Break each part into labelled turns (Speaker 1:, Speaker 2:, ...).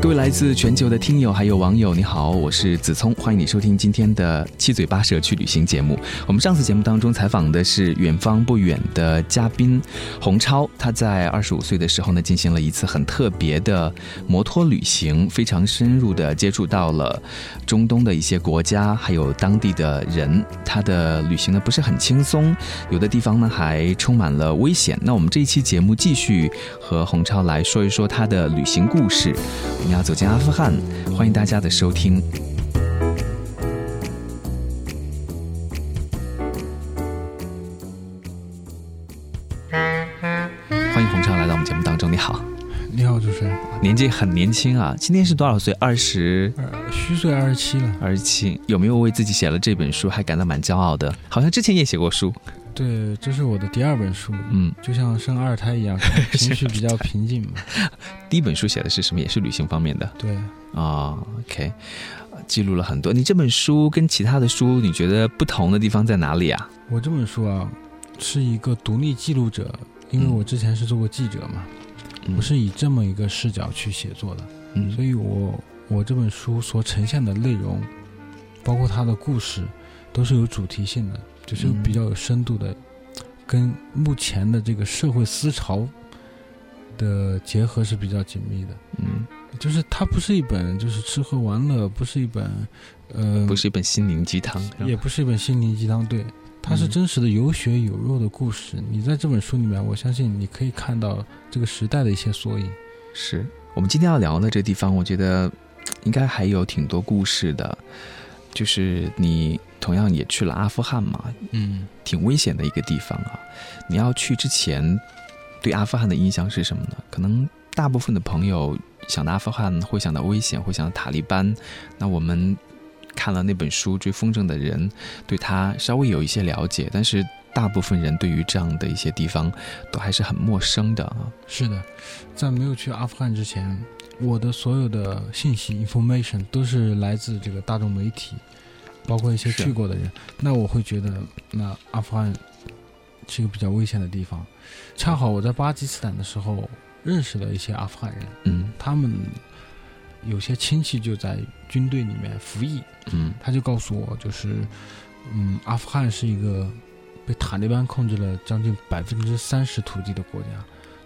Speaker 1: 各位来自全球的听友还有网友，你好，我是子聪，欢迎你收听今天的七嘴八舌去旅行节目。我们上次节目当中采访的是远方不远的嘉宾洪超，他在二十五岁的时候呢，进行了一次很特别的摩托旅行，非常深入的接触到了中东的一些国家，还有当地的人。他的旅行呢不是很轻松，有的地方呢还充满了危险。那我们这一期节目继续和洪超来说一说他的旅行故事。我们要走进阿富汗，欢迎大家的收听。欢迎红超来到我们节目当中，你好，
Speaker 2: 你好，主持人。
Speaker 1: 年纪很年轻啊，今年是多少岁？二十
Speaker 2: 呃，虚岁二十七了。
Speaker 1: 二十七，有没有为自己写了这本书还感到蛮骄傲的？好像之前也写过书，
Speaker 2: 对，这是我的第二本书，
Speaker 1: 嗯，
Speaker 2: 就像生二胎一样，情绪比较平静嘛。
Speaker 1: 第一本书写的是什么？也是旅行方面的
Speaker 2: 对，
Speaker 1: 啊、OK，呃记录了很多。你这本书跟其他的书，你觉得不同的地方在哪里啊？
Speaker 2: 我这本书啊，是一个独立记录者，因为
Speaker 1: 嗯
Speaker 2: 我之前是做过记者嘛，
Speaker 1: 嗯
Speaker 2: 我是以这么一个视角去写作的，
Speaker 1: 嗯
Speaker 2: 所以我我这本书所呈现的内容，包括它的故事，都是有主题性的，就是
Speaker 1: 嗯
Speaker 2: 比较有深度的，跟目前的这个社会思潮的结合是比较紧密的。
Speaker 1: 嗯，
Speaker 2: 就是它不是一本就是吃喝玩乐，不是一本，呃，
Speaker 1: 不是一本心灵鸡汤，
Speaker 2: 也不是一本心灵鸡汤，对，它是
Speaker 1: 嗯
Speaker 2: 真实的有血有肉的故事。你在这本书里面，我相信你可以看到这个时代的一些缩影。
Speaker 1: 是我们今天要聊的这地方，我觉得应该还有挺多故事的。就是你同样也去了阿富汗嘛，
Speaker 2: 嗯，
Speaker 1: 挺危险的一个地方啊。你要去之前，对阿富汗的印象是什么呢？可能大部分的朋友想到阿富汗会想到危险，会想到塔利班。那我们看了那本书《追风筝的人》，对他稍微有一些了解，但是大部分人对于这样的一些地方都还是很陌生的啊。
Speaker 2: 是的，在没有去阿富汗之前，我的所有的信息 information 都是来自这个大众媒体，包括一些去过的人。那我会觉得，那阿富汗是一个比较危险的地方。恰好我在巴基斯坦的时候认识了一些阿富汗人，
Speaker 1: 嗯。
Speaker 2: 他们有些亲戚就在军队里面服役，
Speaker 1: 嗯。
Speaker 2: 他就告诉我，就是，嗯，阿富汗是一个被塔利班控制了将近百分之三十土地的国家，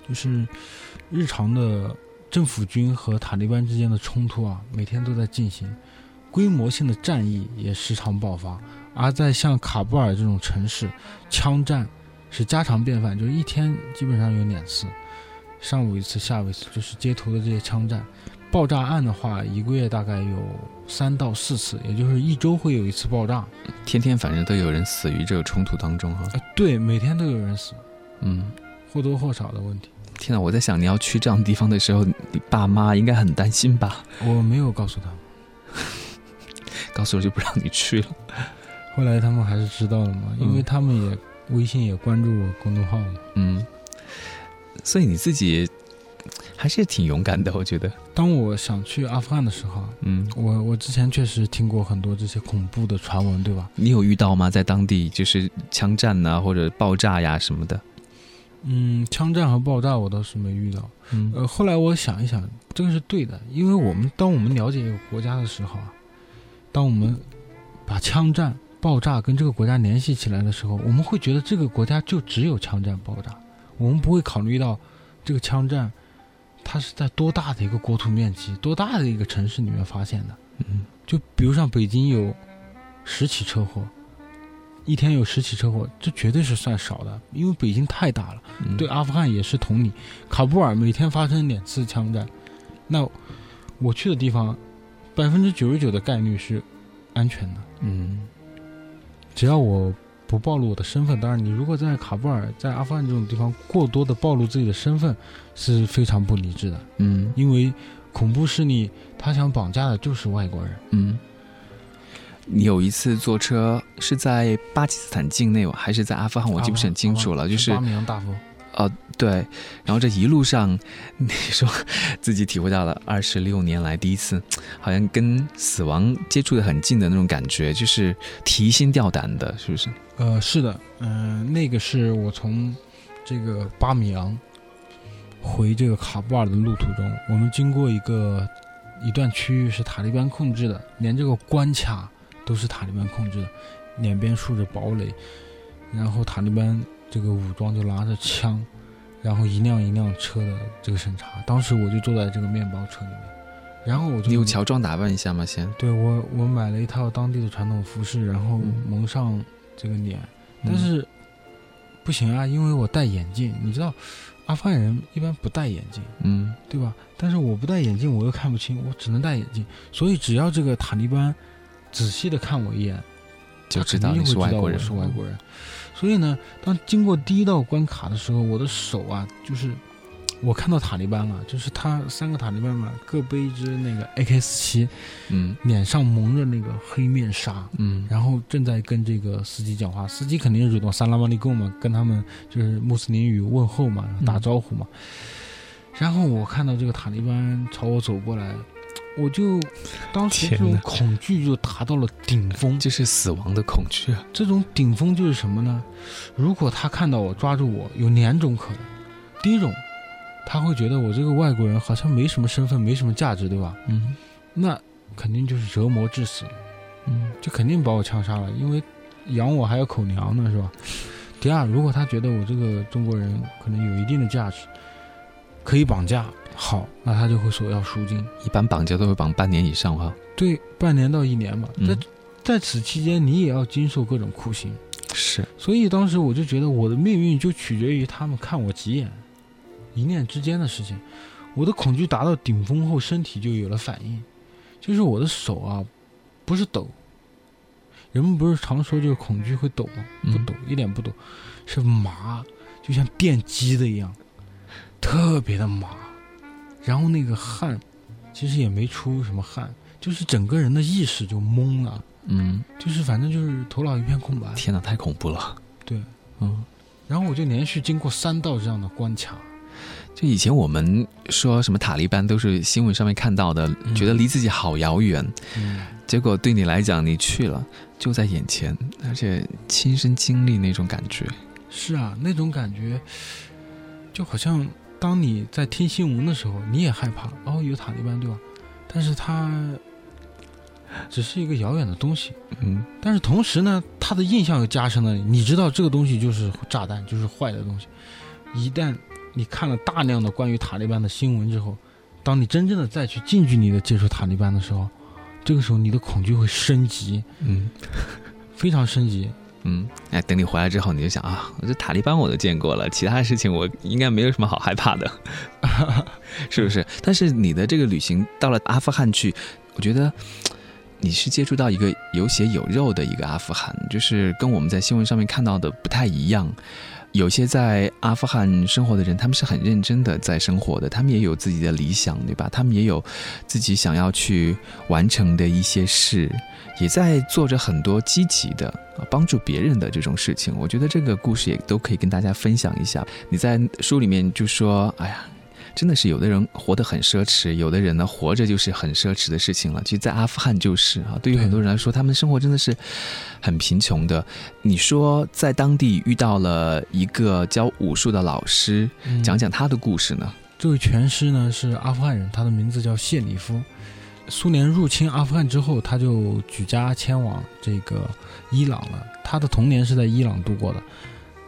Speaker 2: 就是日常的政府军和塔利班之间的冲突啊，每天都在进行，规模性的战役也时常爆发。而在像卡布尔这种城市，枪战是家常便饭，就是一天基本上有两次，上午一次，下午一次，就是街头的这些枪战。爆炸案的话，一个月大概有三到四次，也就是一周会有一次爆炸。
Speaker 1: 天天反正都有人死于这个冲突当中哈。
Speaker 2: 呃，对，每天都有人死，
Speaker 1: 嗯，
Speaker 2: 或多或少的问题。
Speaker 1: 天哪！我在想你要去这样地方的时候，你爸妈应该很担心吧？
Speaker 2: 我没有告诉他们，
Speaker 1: 告诉我就不让你去了。
Speaker 2: 后来他们还是知道了嘛，因为
Speaker 1: 嗯
Speaker 2: 他们也微信也关注我公众号嘛。
Speaker 1: 嗯，所以你自己还是挺勇敢的，我觉得。
Speaker 2: 当我想去阿富汗的时候啊，
Speaker 1: 嗯，
Speaker 2: 我我之前确实听过很多这些恐怖的传闻，对吧？
Speaker 1: 你有遇到吗？在当地就是枪战呐、或者爆炸呀什么的？
Speaker 2: 嗯，枪战和爆炸我倒是没遇到。
Speaker 1: 嗯
Speaker 2: 呃，后来我想一想，这个是对的，因为我们当我们了解一个国家的时候啊，当我们把枪战、爆炸跟这个国家联系起来的时候，我们会觉得这个国家就只有枪战、爆炸，我们不会考虑到这个枪战它是在多大的一个国土面积、多大的一个城市里面发现的。
Speaker 1: 嗯
Speaker 2: 就比如像北京有十起车祸，一天有十起车祸，这绝对是算少的，因为北京太大了。
Speaker 1: 嗯
Speaker 2: 对阿富汗也是同理，卡布尔每天发生两次枪战，那我去的地方，百分之九十九的概率是安全的，
Speaker 1: 嗯
Speaker 2: 只要我不暴露我的身份。当然，你如果在卡布尔、在阿富汗这种地方过多的暴露自己的身份，是非常不理智的，
Speaker 1: 嗯
Speaker 2: 因为恐怖势力他想绑架的就是外国人。
Speaker 1: 嗯。你有一次坐车是在巴基斯坦境内还是在阿富汗？我记不是很清楚了。就是
Speaker 2: 巴米扬大佛，
Speaker 1: 哦，对，然后这一路上，你说自己体会到了二十六年来第一次，好像跟死亡接触的很近的那种感觉，就是提心吊胆的，是不是？
Speaker 2: 呃，是的，嗯、那个是我从这个巴米扬回这个卡布尔的路途中，我们经过一个一段区域是塔利班控制的，连这个关卡都是塔利班控制的，两边竖着堡垒，然后塔利班这个武装就拿着枪，然后一辆一辆车的这个审查。当时我就坐在这个面包车里面，然后我就
Speaker 1: 你有乔装打扮一下吗？先，
Speaker 2: 对我，我买了一套当地的传统服饰，然后
Speaker 1: 嗯
Speaker 2: 蒙上这个脸，但是不行啊，因为我戴眼镜，你知道，阿富汗人一般不戴眼镜，
Speaker 1: 嗯
Speaker 2: 对吧？但是我不戴眼镜，我又看不清，我只能戴眼镜，所以只要这个塔利班仔细的看我一眼，
Speaker 1: 就知道你是外国人，
Speaker 2: 是外国人。所以呢，当经过第一道关卡的时候，我的手啊，就是我看到塔利班了，就是他三个塔利班嘛，各背一支那个 AK 四七，
Speaker 1: 嗯。
Speaker 2: 脸上蒙着那个黑面纱，
Speaker 1: 嗯，
Speaker 2: 然后正在跟这个司机讲话，司机肯定是主动萨拉马利贡嘛，跟他们就是穆斯林语问候嘛，打招呼嘛。然后我看到这个塔利班朝我走过来，我就当时这种恐惧就达到了顶峰。
Speaker 1: 就是死亡的恐惧啊，
Speaker 2: 这种顶峰就是什么呢？如果他看到我抓住我，有两种可能。第一种，他会觉得我这个外国人好像没什么身份，没什么价值，对吧？
Speaker 1: 嗯
Speaker 2: 那肯定就是折磨致死。
Speaker 1: 嗯
Speaker 2: 就肯定把我枪杀了，因为养我还有口粮呢，是吧？第二，如果他觉得我这个中国人可能有一定的价值，可以绑架，好，那他就会索要赎金，
Speaker 1: 一般绑架都会绑半年以上哈，
Speaker 2: 对，半年到一年嘛。
Speaker 1: 嗯
Speaker 2: 在在此期间，你也要经受各种酷刑，
Speaker 1: 是，
Speaker 2: 所以当时我就觉得我的命运就取决于他们看我几眼，一念之间的事情。我的恐惧达到顶峰后，身体就有了反应，就是我的手啊，不是抖。人们不是常说就是恐惧会抖吗？不
Speaker 1: 嗯
Speaker 2: 抖，一点不抖，是麻，就像电击的一样，特别的麻。然后那个汗，其实也没出什么汗，就是整个人的意识就懵了，
Speaker 1: 嗯，
Speaker 2: 就是反正就是头脑一片空白。
Speaker 1: 天哪，太恐怖了，
Speaker 2: 对，
Speaker 1: 嗯。
Speaker 2: 然后我就连续经过三道这样的关卡，
Speaker 1: 就以前我们说什么塔利班都是新闻上面看到的，
Speaker 2: 嗯。
Speaker 1: 觉得离自己好遥远，
Speaker 2: 嗯，
Speaker 1: 结果对你来讲，你去了就在眼前，而且亲身经历那种感觉。
Speaker 2: 是啊，那种感觉，就好像当你在听新闻的时候，你也害怕哦，有塔利班对吧？但是它只是一个遥远的东西，
Speaker 1: 嗯
Speaker 2: 但是同时呢，它的印象又加深了你。你知道这个东西就是炸弹，就是坏的东西。一旦你看了大量的关于塔利班的新闻之后，当你真正的再去近距离的接触塔利班的时候，这个时候你的恐惧会升级，
Speaker 1: 嗯
Speaker 2: 非常升级。
Speaker 1: 嗯，哎，等你回来之后，你就想啊，我这塔利班我都见过了，其他的事情我应该没有什么好害怕的，是不是？但是你的这个旅行到了阿富汗去，我觉得。你是接触到一个有血有肉的一个阿富汗，就是跟我们在新闻上面看到的不太一样。有些在阿富汗生活的人，他们是很认真的在生活的，他们也有自己的理想，对吧？他们也有自己想要去完成的一些事，也在做着很多积极的帮助别人的这种事情。我觉得这个故事也都可以跟大家分享一下。你在书里面就说：“哎呀。”真的是有的人活得很奢侈，有的人呢活着就是很奢侈的事情了。其实，在阿富汗就是啊，对于很多人来说，他们生活真的是很贫穷的。你说在当地遇到了一个教武术的老师，
Speaker 2: 嗯
Speaker 1: 讲讲他的故事呢？
Speaker 2: 这位拳师呢是阿富汗人，他的名字叫谢里夫。苏联入侵阿富汗之后，他就举家迁往这个伊朗了。他的童年是在伊朗度过的。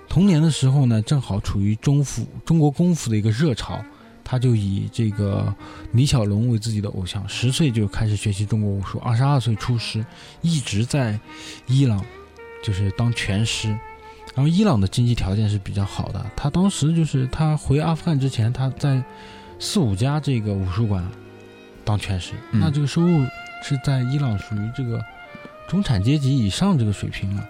Speaker 2: 童年的时候呢，正好处于中府中国功夫的一个热潮，他就以这个李小龙为自己的偶像，十岁就开始学习中国武术，二十二岁出师，一直在伊朗就是当拳师。然后伊朗的经济条件是比较好的，他当时就是他回阿富汗之前，他在四五家这个武术馆当拳师，
Speaker 1: 嗯。
Speaker 2: 那这个收入是在伊朗属于这个中产阶级以上这个水平了，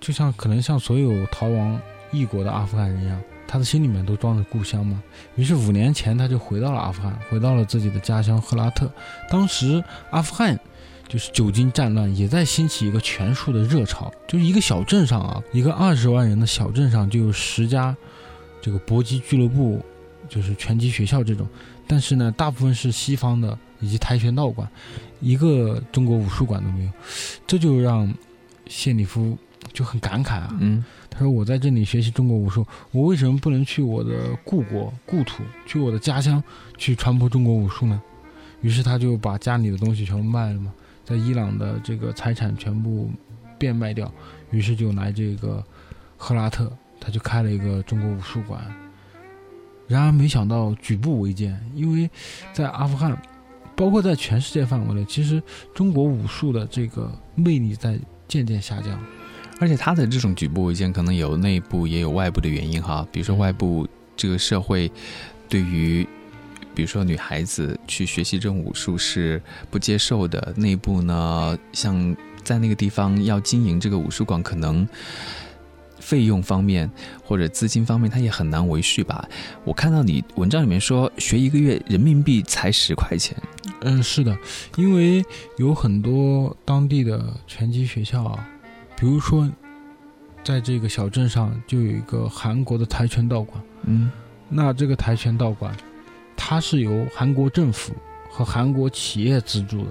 Speaker 2: 就像可能像所有逃亡异国的阿富汗人一样，他的心里面都装着故乡嘛。于是五年前他就回到了阿富汗，回到了自己的家乡赫拉特。当时阿富汗就是久经战乱，也在兴起一个拳术的热潮。就是一个小镇上啊，一个二十万人的小镇上，就有十家这个搏击俱乐部，就是拳击学校这种，但是呢，大部分是西方的以及跆拳道馆，一个中国武术馆都没有，这就让谢里夫就很感慨啊。
Speaker 1: 嗯
Speaker 2: 他说：“我在这里学习中国武术，我为什么不能去我的故国、故土，去我的家乡去传播中国武术呢？”于是他就把家里的东西全部卖了嘛，在伊朗的这个财产全部变卖掉，于是就来这个赫拉特，他就开了一个中国武术馆。然而没想到举步维艰，因为在阿富汗，包括在全世界范围内，其实中国武术的这个魅力在渐渐下降。
Speaker 1: 而且他的这种举步维艰，可能有内部也有外部的原因哈。比如说外部这个社会对于，比如说女孩子去学习这种武术是不接受的。内部呢，像在那个地方要经营这个武术馆，可能费用方面或者资金方面，他也很难维续吧。我看到你文章里面说，学一个月人民币才十块钱。
Speaker 2: 嗯，是的，因为有很多当地的拳击学校啊，比如说，在这个小镇上就有一个韩国的跆拳道馆。
Speaker 1: 嗯
Speaker 2: 那这个跆拳道馆，它是由韩国政府和韩国企业资助的，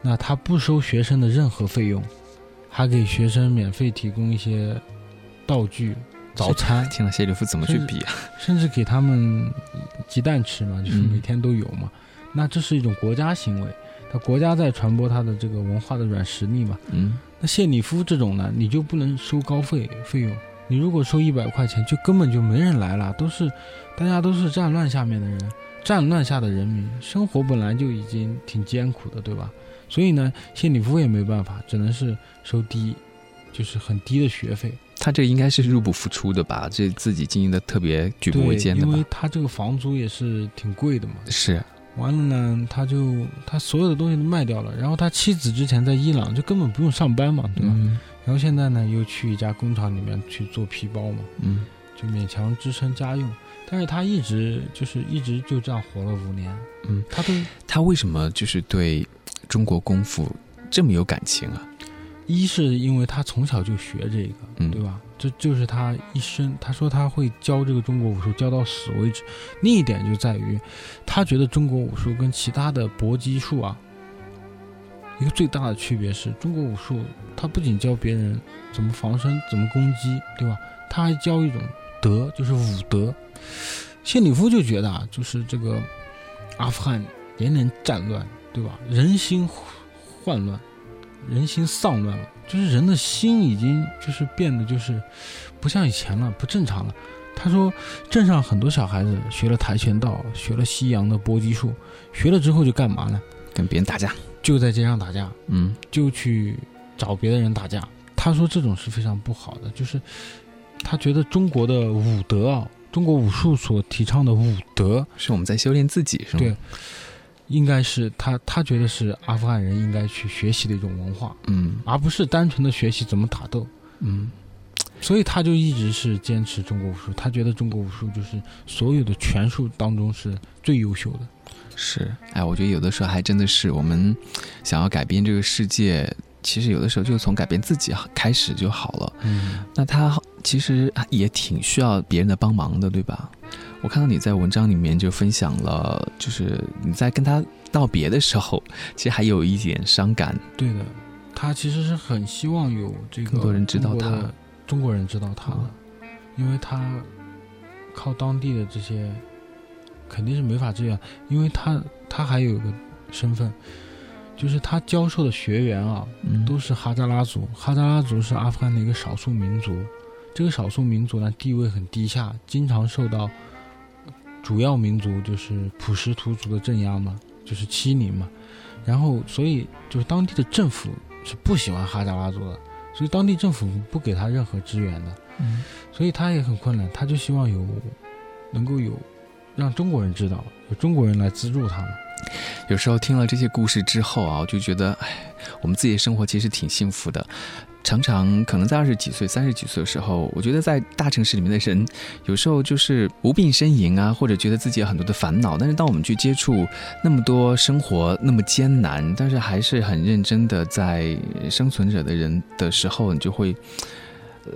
Speaker 2: 那它不收学生的任何费用，还给学生免费提供一些道具、早餐，
Speaker 1: 天呐，谢里夫怎么去比啊？
Speaker 2: 甚至给他们鸡蛋吃嘛，就是
Speaker 1: 嗯
Speaker 2: 每天都有嘛。那这是一种国家行为，他国家在传播他的这个文化的软实力嘛。
Speaker 1: 嗯
Speaker 2: 那谢里夫这种呢，你就不能收高费费用。你如果收一百块钱，就根本就没人来了，都是大家都是战乱下面的人，战乱下的人民，生活本来就已经挺艰苦的，对吧？所以呢，谢里夫也没办法，只能是收低，就是很低的学费。
Speaker 1: 他这应该是入不敷出的吧？这自己经营的特别举步维，艰的吧
Speaker 2: 因为？他这个房租也是挺贵的嘛。
Speaker 1: 是，
Speaker 2: 完了呢，他就他所有的东西都卖掉了，然后他妻子之前在伊朗就根本不用上班嘛，对吧？
Speaker 1: 嗯
Speaker 2: 然后现在呢，又去一家工厂里面去做皮包嘛，
Speaker 1: 嗯
Speaker 2: 就勉强支撑家用。但是他一直就是一直就这样活了五年，
Speaker 1: 嗯，
Speaker 2: 他对
Speaker 1: 他为什么就是对中国功夫这么有感情啊？
Speaker 2: 一是因为他从小就学这个，
Speaker 1: 嗯，
Speaker 2: 对吧？这就是他一生。他说他会教这个中国武术教到死为止。另一点就在于，他觉得中国武术跟其他的搏击术啊，一个最大的区别是中国武术，他不仅教别人怎么防身、怎么攻击，对吧？他还教一种德，就是武德。谢里夫就觉得啊，就是这个阿富汗连连战乱，对吧？人心混乱，人心丧乱了，就是人的心已经就是变得就是不像以前了，不正常了。他说，镇上很多小孩子学了跆拳道，学了西洋的搏击术，学了之后就干嘛呢？
Speaker 1: 跟别人打架。
Speaker 2: 就在街上打架，
Speaker 1: 嗯
Speaker 2: 就去找别的人打架。他说这种是非常不好的，就是他觉得中国的武德啊，中国武术所提倡的武德，
Speaker 1: 是我们在修炼自己，是吗？
Speaker 2: 对，应该是他他觉得是阿富汗人应该去学习的一种文化，
Speaker 1: 嗯
Speaker 2: 而不是单纯的学习怎么打斗。
Speaker 1: 嗯
Speaker 2: 所以他就一直是坚持中国武术，他觉得中国武术就是所有的拳术当中是最优秀的。
Speaker 1: 是。哎，我觉得有的时候还真的是我们想要改变这个世界，其实有的时候就从改变自己开始就好了。
Speaker 2: 嗯，
Speaker 1: 那他其实也挺需要别人的帮忙的，对吧？我看到你在文章里面就分享了，就是你在跟他道别的时候，其实还有一点伤感。
Speaker 2: 对的，他其实是很希望有这个
Speaker 1: 更多人知道他
Speaker 2: 中国人知道他的，因为他靠当地的这些肯定是没法这样，因为他他还有一个身份，就是他教授的学员啊，
Speaker 1: 嗯，
Speaker 2: 都是哈扎拉族。哈扎拉族是阿富汗的一个少数民族，这个少数民族呢地位很低下，经常受到主要民族就是普什图族的镇压嘛，就是欺凌嘛。然后，所以就是当地的政府是不喜欢哈扎拉族的，所以当地政府不给他任何支援的，
Speaker 1: 嗯
Speaker 2: 所以他也很困难。他就希望有能够有让中国人知道，有中国人来资助他们。
Speaker 1: 有时候听了这些故事之后啊，我就觉得，哎，我们自己的生活其实挺幸福的。常常可能在二十几岁、三十几岁的时候，我觉得在大城市里面的人，有时候就是无病呻吟啊，或者觉得自己有很多的烦恼。但是当我们去接触那么多生活那么艰难，但是还是很认真的在生存着的人的时候，你就会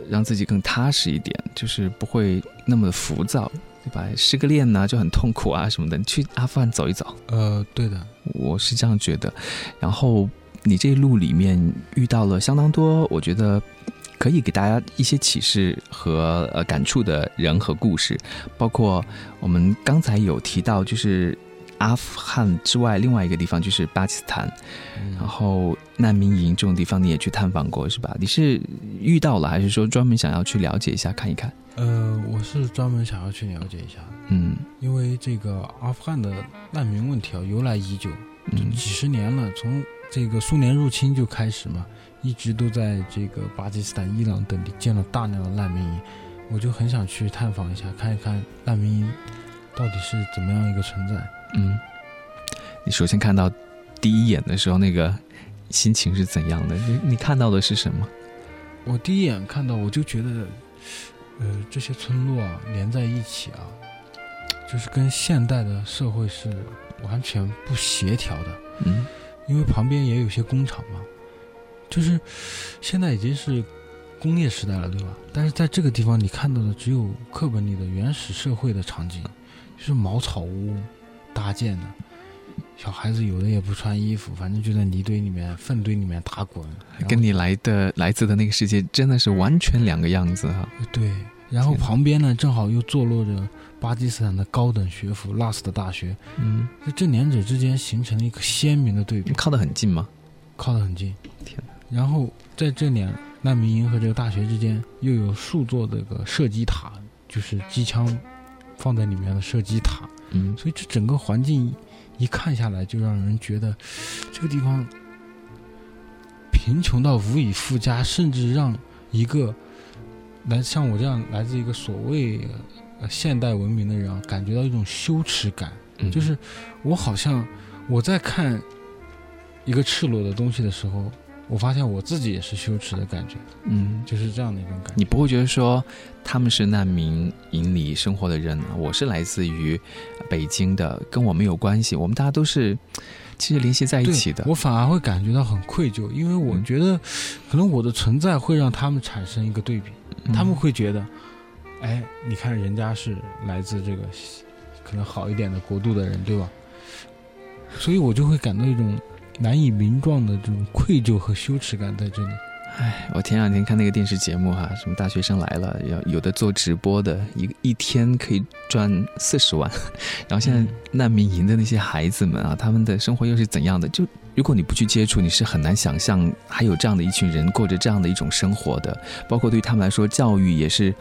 Speaker 1: 让自己更踏实一点，就是不会那么的浮躁，对吧？失个恋呢就很痛苦啊什么的，你去阿富汗走一走，
Speaker 2: 呃，对的，
Speaker 1: 我是这样觉得。然后你这一路里面遇到了相当多，我觉得可以给大家一些启示和呃感触的人和故事，包括我们刚才有提到，就是阿富汗之外另外一个地方就是巴基斯坦，然后难民营这种地方你也去探访过是吧？你是遇到了，还是说专门想要去了解一下看一看？
Speaker 2: 呃，我是专门想要去了解一下，
Speaker 1: 嗯
Speaker 2: 因为这个阿富汗的难民问题啊由来已久，
Speaker 1: 嗯
Speaker 2: 几十年了，从这个苏联入侵就开始嘛，一直都在这个巴基斯坦、伊朗等地建了大量的难民营，我就很想去探访一下，看一看难民营到底是怎么样一个存在。
Speaker 1: 嗯，你首先看到第一眼的时候，那个心情是怎样的？你你看到的是什么？
Speaker 2: 我第一眼看到，我就觉得，呃，这些村落啊连在一起啊，就是跟现代的社会是完全不协调的。
Speaker 1: 嗯
Speaker 2: 因为旁边也有些工厂嘛，就是现在已经是工业时代了，对吧？但是在这个地方，你看到的只有课本里的原始社会的场景，就是茅草屋搭建的，小孩子有的也不穿衣服，反正就在泥堆里面、粪堆里面打滚，
Speaker 1: 跟你来的来自的那个世界真的是完全两个样子哈。
Speaker 2: 对，然后旁边呢正好又坐落着巴基斯坦的高等学府拉斯的大学，
Speaker 1: 嗯，
Speaker 2: 这这两者之间形成了一个鲜明的对比。
Speaker 1: 靠得很近吗？
Speaker 2: 靠得很近。
Speaker 1: 天
Speaker 2: 然后在这两难民营和这个大学之间，又有数座这个射击塔，就是机枪放在里面的射击塔，
Speaker 1: 嗯
Speaker 2: 所以这整个环境一看下来，就让人觉得这个地方贫穷到无以复加，甚至让一个来像我这样来自一个所谓呃现代文明的人啊，感觉到一种羞耻感。
Speaker 1: 嗯，
Speaker 2: 就是我好像我在看一个赤裸的东西的时候，我发现我自己也是羞耻的感觉，
Speaker 1: 嗯，
Speaker 2: 就是这样的一种感觉。
Speaker 1: 你不会觉得说他们是难民营里生活的人，我是来自于北京的，跟我没有关系，我们大家都是其实联系在一起的。
Speaker 2: 我反而会感觉到很愧疚，因为我
Speaker 1: 嗯
Speaker 2: 觉得可能我的存在会让他们产生一个对比，
Speaker 1: 嗯
Speaker 2: 他们会觉得，哎，你看人家是来自这个可能好一点的国度的人，对吧？所以我就会感到一种难以名状的这种愧疚和羞耻感在这里。
Speaker 1: 哎，我前两天看那个电视节目哈、什么大学生来了，要有的做直播的，一一天可以赚四十万，然后现在难民营的那些孩子们啊，他们的生活又是怎样的？就如果你不去接触，你是很难想象还有这样的一群人过着这样的一种生活的。包括对于他们来说，教育也是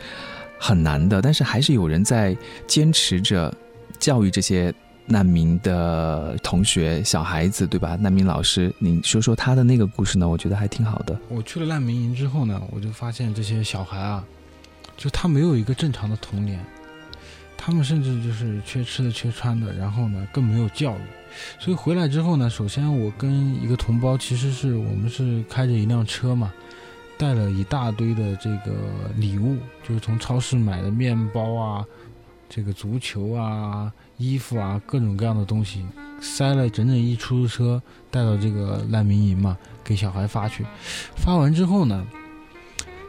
Speaker 1: 很难的，但是还是有人在坚持着教育这些难民的同学、小孩子，对吧？难民老师，你说说他的那个故事呢？我觉得还挺好的。
Speaker 2: 我去了难民营之后呢，我就发现这些小孩啊，就他没有一个正常的童年，他们甚至就是缺吃的、缺穿的，然后呢更没有教育。所以回来之后呢，首先我跟一个同胞，其实是我们是开着一辆车嘛，带了一大堆的这个礼物，就是从超市买的面包啊、这个足球啊、衣服啊，各种各样的东西，塞了整整一出租车，带到这个难民营嘛，给小孩发去。发完之后呢，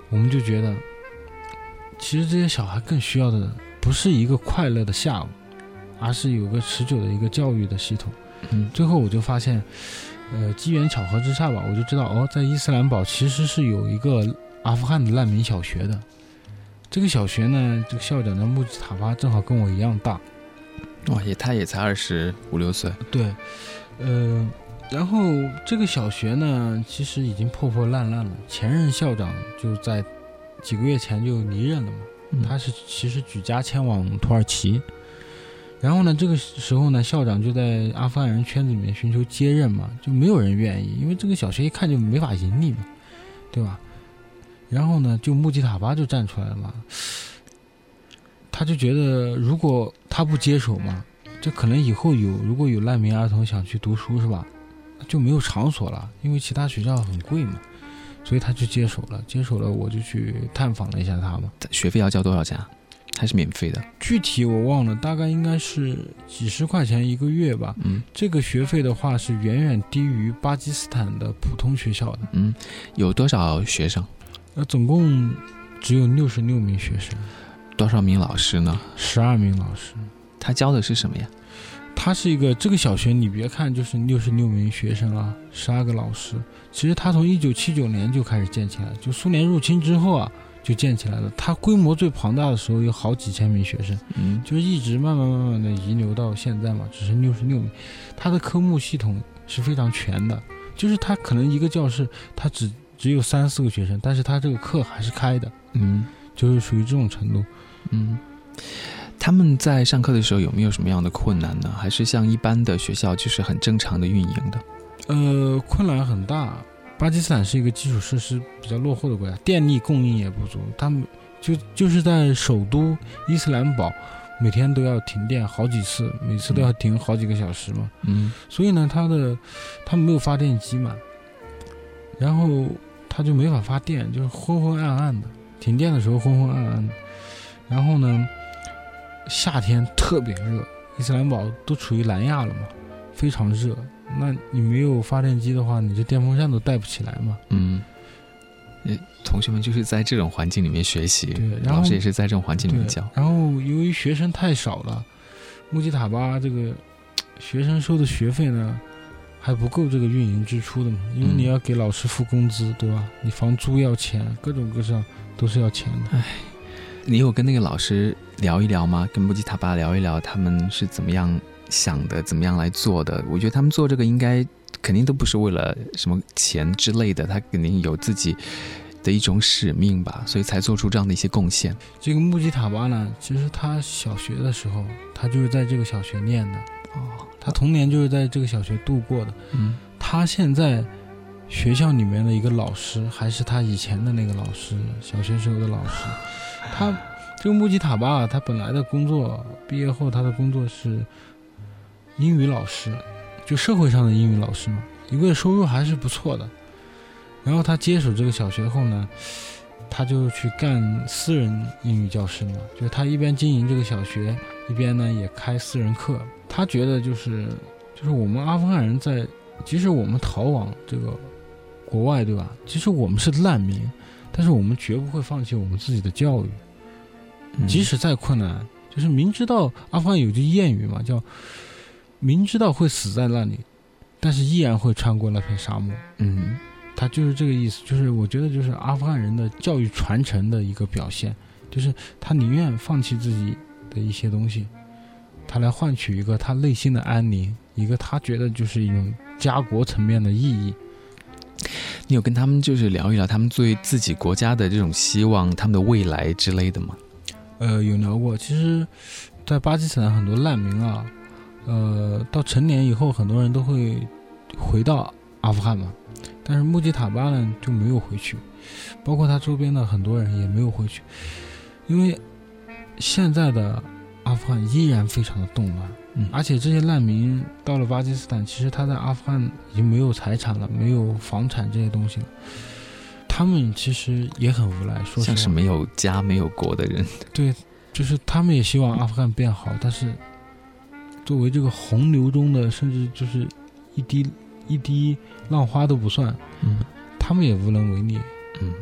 Speaker 2: 我们就觉得，其实这些小孩更需要的不是一个快乐的下午，而是有个持久的一个教育的系统。
Speaker 1: 嗯
Speaker 2: 最后我就发现，呃，机缘巧合之下吧，我就知道哦，在伊斯兰堡其实是有一个阿富汗的难民小学的。这个小学呢，这个校长的穆吉塔巴，正好跟我一样大。
Speaker 1: 哇，也他也才二十五六岁，
Speaker 2: 对，呃，然后这个小学呢，其实已经破破烂烂了。前任校长就在几个月前就离任了嘛，
Speaker 1: 嗯
Speaker 2: 他是其实举家迁往土耳其。然后呢，这个时候呢，校长就在阿富汗人圈子里面寻求接任嘛，就没有人愿意，因为这个小学一看就没法盈利嘛，对吧？然后呢，就穆吉塔巴就站出来了嘛，他就觉得如果他不接手嘛，这可能以后有如果有难民儿童想去读书是吧，就没有场所了，因为其他学校很贵嘛，所以他就接手了。接手了，我就去探访了一下他嘛。
Speaker 1: 学费要交多少钱啊？还是免费的？
Speaker 2: 具体我忘了，大概应该是几十块钱一个月吧。
Speaker 1: 嗯
Speaker 2: 这个学费的话是远远低于巴基斯坦的普通学校的。
Speaker 1: 嗯，有多少学生？
Speaker 2: 呃，总共只有六十六名学生，
Speaker 1: 多少名老师呢？
Speaker 2: 十二名老师。
Speaker 1: 他教的是什么呀？
Speaker 2: 他是一个这个小学，你别看就是六十六名学生啊，十二个老师。其实他从一九七九年就开始建起来，就苏联入侵之后啊，就建起来了。它规模最庞大的时候有好几千名学生，
Speaker 1: 嗯，
Speaker 2: 就是一直慢慢慢慢的遗留到现在嘛，只剩六十六名。它的科目系统是非常全的，就是它可能一个教室它只只有三四个学生，但是它这个课还是开的，
Speaker 1: 嗯
Speaker 2: 就是属于这种程度。
Speaker 1: 嗯。他们在上课的时候有没有什么样的困难呢？还是像一般的学校就是很正常的运营的？
Speaker 2: 呃，困难很大。巴基斯坦是一个基础设施比较落后的国家，电力供应也不足。他们就就是在首都伊斯兰堡，每天都要停电好几次，每次都要停好几个小时嘛。
Speaker 1: 嗯
Speaker 2: 所以呢，它的他们没有发电机嘛，然后它就没法发电，就是昏昏暗暗的。停电的时候昏昏暗暗的，然后呢，夏天特别热，伊斯兰堡都处于南亚了嘛，非常热。那你没有发电机的话，你这电风扇都带不起来嘛。
Speaker 1: 嗯。呃，同学们就是在这种环境里面学习，
Speaker 2: 对，然后
Speaker 1: 老师也是在这种环境里面教。，
Speaker 2: 然后由于学生太少了，木吉塔巴这个学生收的学费呢还不够这个运营支出的嘛，因为
Speaker 1: 嗯
Speaker 2: 你要给老师付工资，对吧？你房租要钱，各种各样都是要钱的。
Speaker 1: 你有跟那个老师聊一聊吗？跟木吉塔巴聊一聊，他们是怎么样想的，怎么样来做的？我觉得他们做这个应该肯定都不是为了什么钱之类的，他肯定有自己的一种使命吧，所以才做出这样的一些贡献。
Speaker 2: 这个木吉塔巴呢，其实他小学的时候，他就是在这个小学念的，
Speaker 1: 哦，
Speaker 2: 他童年就是在这个小学度过的。
Speaker 1: 嗯
Speaker 2: 他现在学校里面的一个老师，还是他以前的那个老师，小学时候的老师。他这个木吉塔巴啊，他本来的工作，毕业后他的工作是英语老师，就社会上的英语老师嘛，一个月收入还是不错的。然后他接手这个小学后呢，他就去干私人英语教师嘛，就是他一边经营这个小学，一边呢也开私人课。他觉得就是就是我们阿富汗人在，即使我们逃往这个国外，对吧？其实我们是难民，但是我们绝不会放弃我们自己的教育，
Speaker 1: 嗯
Speaker 2: 即使再困难，就是明知道阿富汗有句谚语嘛，叫明知道会死在那里，但是依然会穿过那片沙漠。
Speaker 1: 嗯
Speaker 2: 他就是这个意思，就是我觉得就是阿富汗人的教育传承的一个表现，就是他宁愿放弃自己的一些东西，他来换取一个他内心的安宁，一个他觉得就是一种家国层面的意义。
Speaker 1: 你有跟他们就是聊一聊他们对自己国家的这种希望、他们的未来之类的吗？
Speaker 2: 呃，有聊过，其实，在巴基斯坦很多难民啊，呃，到成年以后，很多人都会回到阿富汗嘛，但是穆吉塔巴呢就没有回去，包括他周边的很多人也没有回去，因为现在的阿富汗依然非常的动乱，
Speaker 1: 嗯
Speaker 2: 而且这些难民到了巴基斯坦，其实他在阿富汗已经没有财产了，没有房产这些东西了。他们其实也很无奈，说实话，
Speaker 1: 像是没有家、没有国的人。
Speaker 2: 对，就是他们也希望阿富汗变好，但是作为这个洪流中的，甚至就是一滴一滴浪花都不算，
Speaker 1: 嗯
Speaker 2: 他们也无能为力。
Speaker 1: 嗯。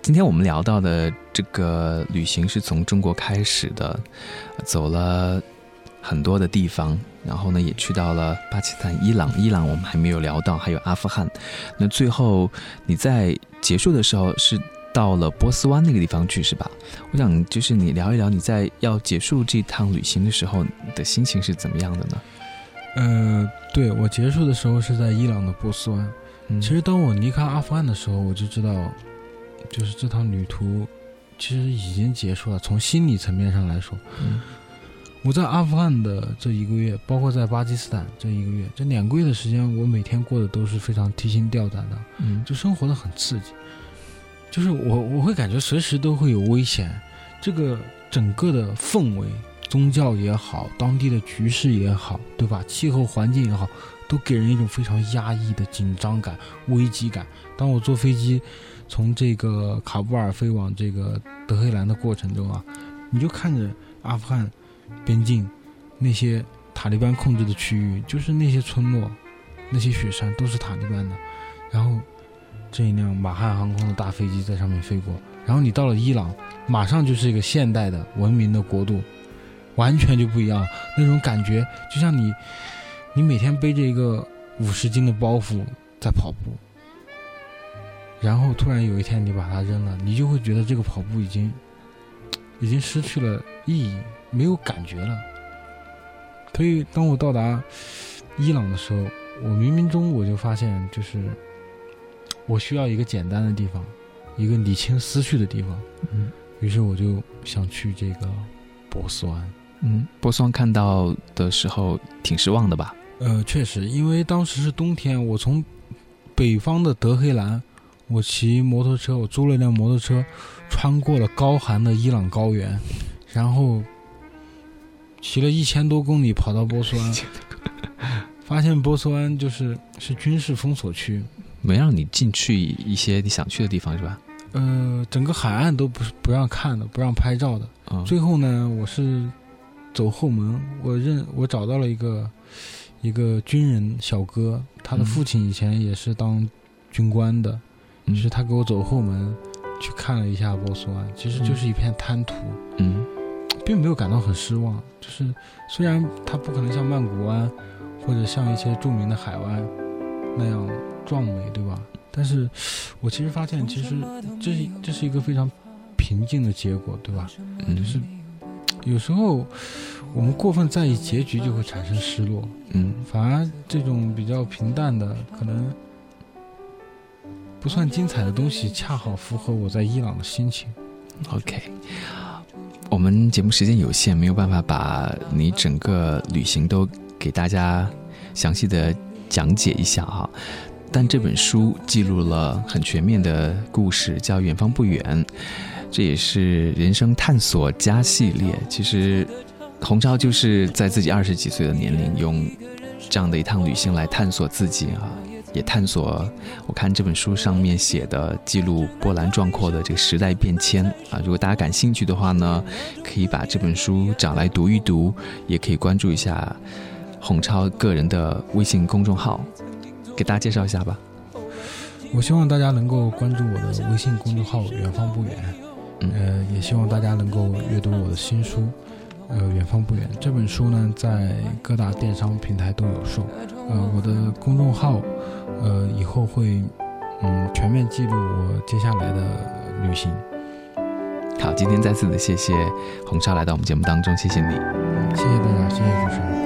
Speaker 1: 今天我们聊到的这个旅行是从中国开始的，走了很多的地方，然后呢也去到了巴基斯坦、伊朗。伊朗我们还没有聊到，还有阿富汗。那最后你在结束的时候是到了波斯湾那个地方去，是吧？我想就是你聊一聊你在要结束这趟旅行的时候的心情是怎么样的呢？
Speaker 2: 呃，对我结束的时候是在伊朗的波斯湾。
Speaker 1: 嗯
Speaker 2: 其实当我离开阿富汗的时候，我就知道，就是这趟旅途其实已经结束了。从心理层面上来说，
Speaker 1: 嗯
Speaker 2: 我在阿富汗的这一个月，包括在巴基斯坦这一个月，这两个月的时间，我每天过得都是非常提心吊胆的。
Speaker 1: 嗯
Speaker 2: 就生活的很刺激，就是我我会感觉随时都会有危险，这个整个的氛围，宗教也好，当地的局势也好，对吧？气候环境也好，都给人一种非常压抑的紧张感、危机感。当我坐飞机从这个喀布尔飞往这个德黑兰的过程中啊，你就看着阿富汗边境那些塔利班控制的区域，就是那些村落、那些雪山都是塔利班的，然后这一辆马汉航空的大飞机在上面飞过，然后你到了伊朗，马上就是一个现代的文明的国度，完全就不一样。那种感觉就像你，你每天背着一个五十斤的包袱在跑步，然后突然有一天你把它扔了，你就会觉得这个跑步已经已经失去了意义，没有感觉了。所以当我到达伊朗的时候，我冥冥中我就发现，就是我需要一个简单的地方，一个理清思绪的地方。
Speaker 1: 嗯
Speaker 2: 于是我就想去这个波斯湾。
Speaker 1: 嗯，波斯湾看到的时候挺失望的吧？
Speaker 2: 呃，确实，因为当时是冬天，我从北方的德黑兰，我骑摩托车，我租了一辆摩托车，穿过了高寒的伊朗高原，然后骑了一千多公里跑到波斯湾，发现波斯湾就是是军事封锁区，
Speaker 1: 没让你进去一些你想去的地方是吧？
Speaker 2: 呃，整个海岸都不是不让看的，不让拍照的。
Speaker 1: 啊、
Speaker 2: 最后呢，我是走后门，我认我找到了一个一个军人小哥，他的父亲以前也是当军官的，于
Speaker 1: 嗯
Speaker 2: 是他给我走后门去看了一下波斯湾，其实就是一片滩涂，
Speaker 1: 嗯
Speaker 2: 并没有感到很失望。就是虽然它不可能像曼谷湾或者像一些著名的海湾那样壮美，对吧？但是我其实发现，其实这是这是一个非常平静的结果，对吧？
Speaker 1: 嗯
Speaker 2: 就是有时候我们过分在意结局，就会产生失落。
Speaker 1: 嗯
Speaker 2: 反而这种比较平淡的，可能不算精彩的东西，恰好符合我在伊朗的心情。
Speaker 1: ，OK。我们节目时间有限，没有办法把你整个旅行都给大家详细的讲解一下哈。但这本书记录了很全面的故事，叫《远方不远》，这也是人生探索家系列。其实，洪超就是在自己二十几岁的年龄，用这样的一趟旅行来探索自己啊，也探索我看这本书上面写的记录波澜壮阔的这个时代变迁啊。如果大家感兴趣的话呢，可以把这本书找来读一读，也可以关注一下洪超个人的微信公众号，给大家介绍一下吧。
Speaker 2: 我希望大家能够关注我的微信公众号“远方不远”，
Speaker 1: 嗯
Speaker 2: 呃，也希望大家能够阅读我的新书。呃，远方不远这本书呢，在各大电商平台都有售。呃，我的公众号，呃，以后会嗯全面记录我接下来的旅行。
Speaker 1: 好，今天再次的谢谢红超来到我们节目当中，谢谢你。
Speaker 2: 谢谢大家，谢谢主持人。